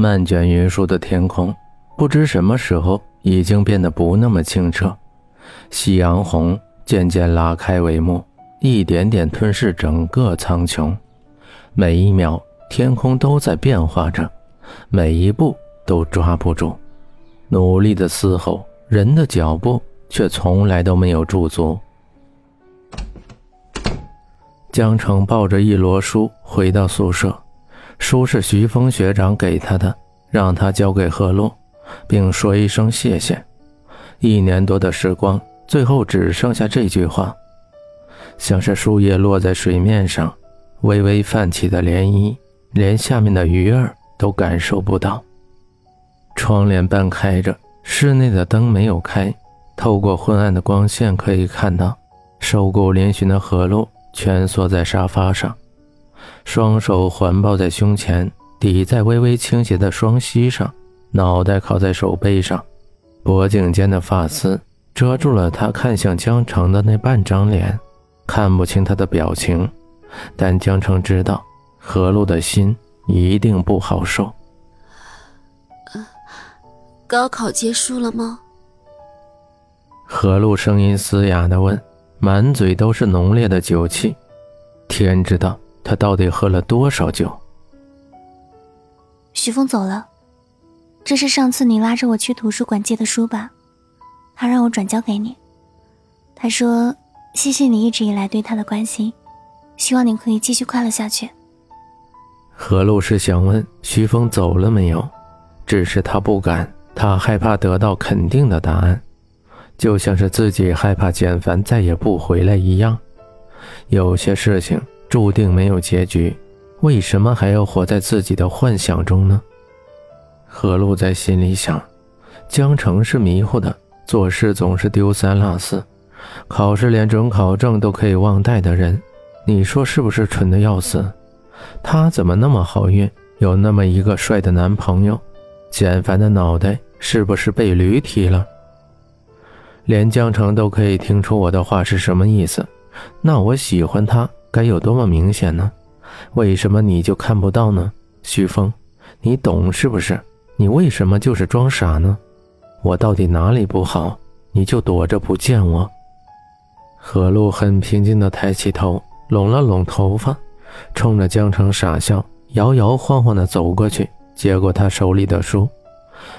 漫卷云舒的天空，不知什么时候已经变得不那么清澈。夕阳红渐渐拉开帷幕，一点点吞噬整个苍穹。每一秒，天空都在变化着，每一步都抓不住。努力的嘶吼，人的脚步却从来都没有驻足。江城抱着一摞书回到宿舍，书是徐峰学长给他的，让他交给何洛，并说一声谢谢。一年多的时光，最后只剩下这句话，像是树叶落在水面上，微微泛起的涟漪，连下面的鱼儿都感受不到。窗帘半开着，室内的灯没有开，透过昏暗的光线可以看到，瘦骨嶙峋的何洛。蜷缩在沙发上，双手环抱在胸前，抵在微微倾斜的双膝上，脑袋靠在手背上，脖颈间的发丝遮住了他看向江城的那半张脸，看不清他的表情，但江城知道何璐的心一定不好受。高考结束了吗？何璐声音嘶哑地问。满嘴都是浓烈的酒气，天知道他到底喝了多少酒。徐峰走了，这是上次你拉着我去图书馆借的书吧？他让我转交给你。他说：“谢谢你一直以来对他的关心，希望你可以继续快乐下去。”何露是想问徐峰走了没有，只是他不敢，他害怕得到肯定的答案。就像是自己害怕简凡再也不回来一样，有些事情注定没有结局，为什么还要活在自己的幻想中呢？何璐在心里想，江城是迷糊的，做事总是丢三落四，考试连准考证都可以忘带的人，你说是不是蠢的要死？他怎么那么好运，有那么一个帅的男朋友？简凡的脑袋是不是被驴踢了？连江城都可以听出我的话是什么意思，那我喜欢他该有多么明显呢？为什么你就看不到呢？徐峰，你懂是不是？你为什么就是装傻呢？我到底哪里不好，你就躲着不见我？何璐很平静地抬起头，拢了拢头发，冲着江城傻笑，摇摇晃晃地走过去，接过他手里的书，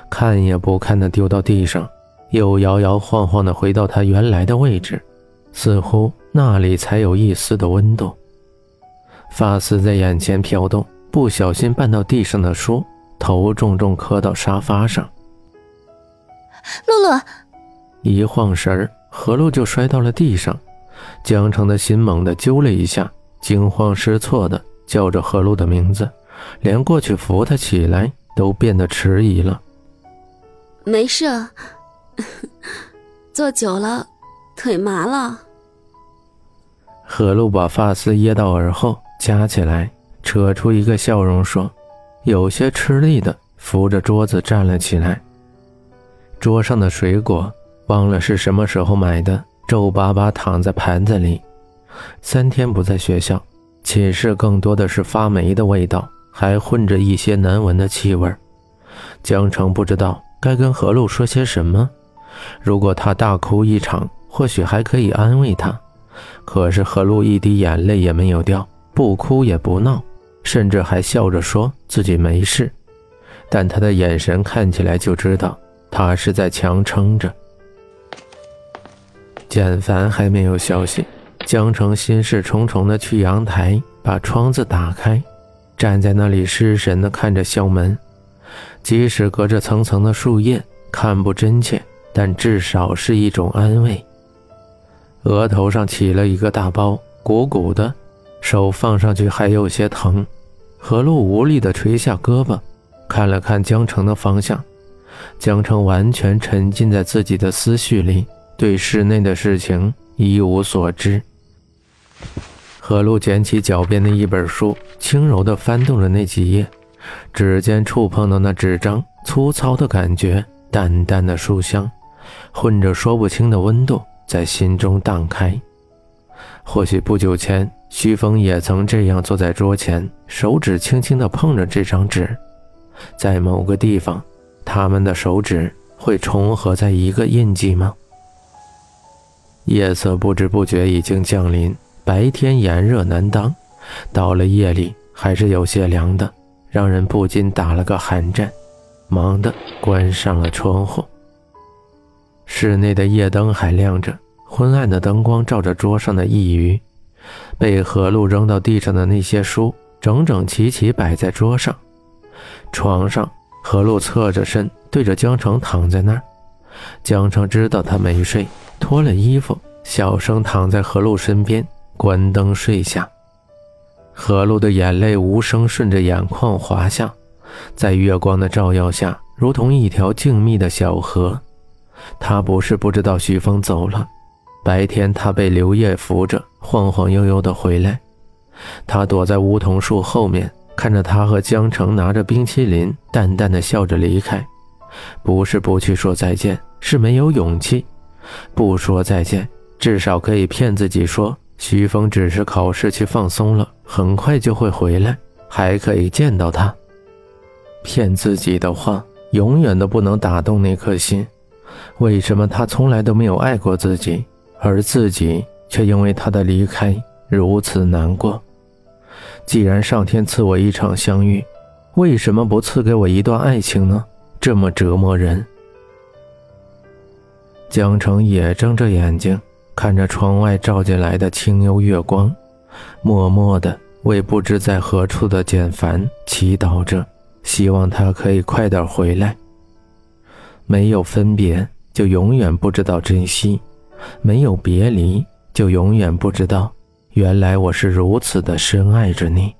看也不看地丢到地上。又摇摇晃晃地回到他原来的位置，似乎那里才有一丝的温度。发丝在眼前飘动，不小心绊到地上的书，头重重磕到沙发上。露露，一晃神儿，何露就摔到了地上。江城的心猛地揪了一下，惊慌失措的叫着何露的名字，连过去扶她起来都变得迟疑了。没事。坐久了，腿麻了。何露把发丝掖到耳后，夹起来，扯出一个笑容，说：“有些吃力的，扶着桌子站了起来。桌上的水果忘了是什么时候买的，皱巴巴躺在盘子里。三天不在学校，寝室更多的是发霉的味道，还混着一些难闻的气味。江城不知道该跟何露说些什么。”如果他大哭一场，或许还可以安慰他。可是何露一滴眼泪也没有掉，不哭也不闹，甚至还笑着说自己没事。但他的眼神看起来就知道，他是在强撑着。简凡还没有消息，江城心事重重的去阳台，把窗子打开，站在那里失神的看着校门。即使隔着层层的树叶，看不真切。但至少是一种安慰。额头上起了一个大包，鼓鼓的，手放上去还有些疼。何璐无力地垂下胳膊，看了看江城的方向。江城完全沉浸在自己的思绪里，对室内的事情一无所知。何璐捡起脚边的一本书，轻柔地翻动着那几页，指尖触碰到那纸张，粗糙的感觉，淡淡的书香。混着说不清的温度在心中荡开。或许不久前，徐峰也曾这样坐在桌前，手指轻轻地碰着这张纸。在某个地方，他们的手指会重合在一个印记吗？夜色不知不觉已经降临，白天炎热难当，到了夜里还是有些凉的，让人不禁打了个寒战，忙的关上了窗户。室内的夜灯还亮着，昏暗的灯光照着桌上的一隅，被何露扔到地上的那些书整整齐齐摆在桌上。床上，何露侧着身对着江城躺在那儿。江城知道他没睡，脱了衣服，小声躺在何露身边，关灯睡下。何露的眼泪无声顺着眼眶滑下，在月光的照耀下，如同一条静谧的小河。他不是不知道徐峰走了，白天他被刘烨扶着晃晃悠悠的回来，他躲在梧桐树后面，看着他和江城拿着冰淇淋，淡淡的笑着离开。不是不去说再见，是没有勇气。不说再见，至少可以骗自己说徐峰只是考试去放松了，很快就会回来，还可以见到他。骗自己的话，永远都不能打动那颗心。为什么他从来都没有爱过自己，而自己却因为他的离开如此难过？既然上天赐我一场相遇，为什么不赐给我一段爱情呢？这么折磨人。江城也睁着眼睛看着窗外照进来的清幽月光，默默的为不知在何处的简凡祈祷着，希望他可以快点回来。没有分别，就永远不知道珍惜；没有别离，就永远不知道，原来我是如此的深爱着你。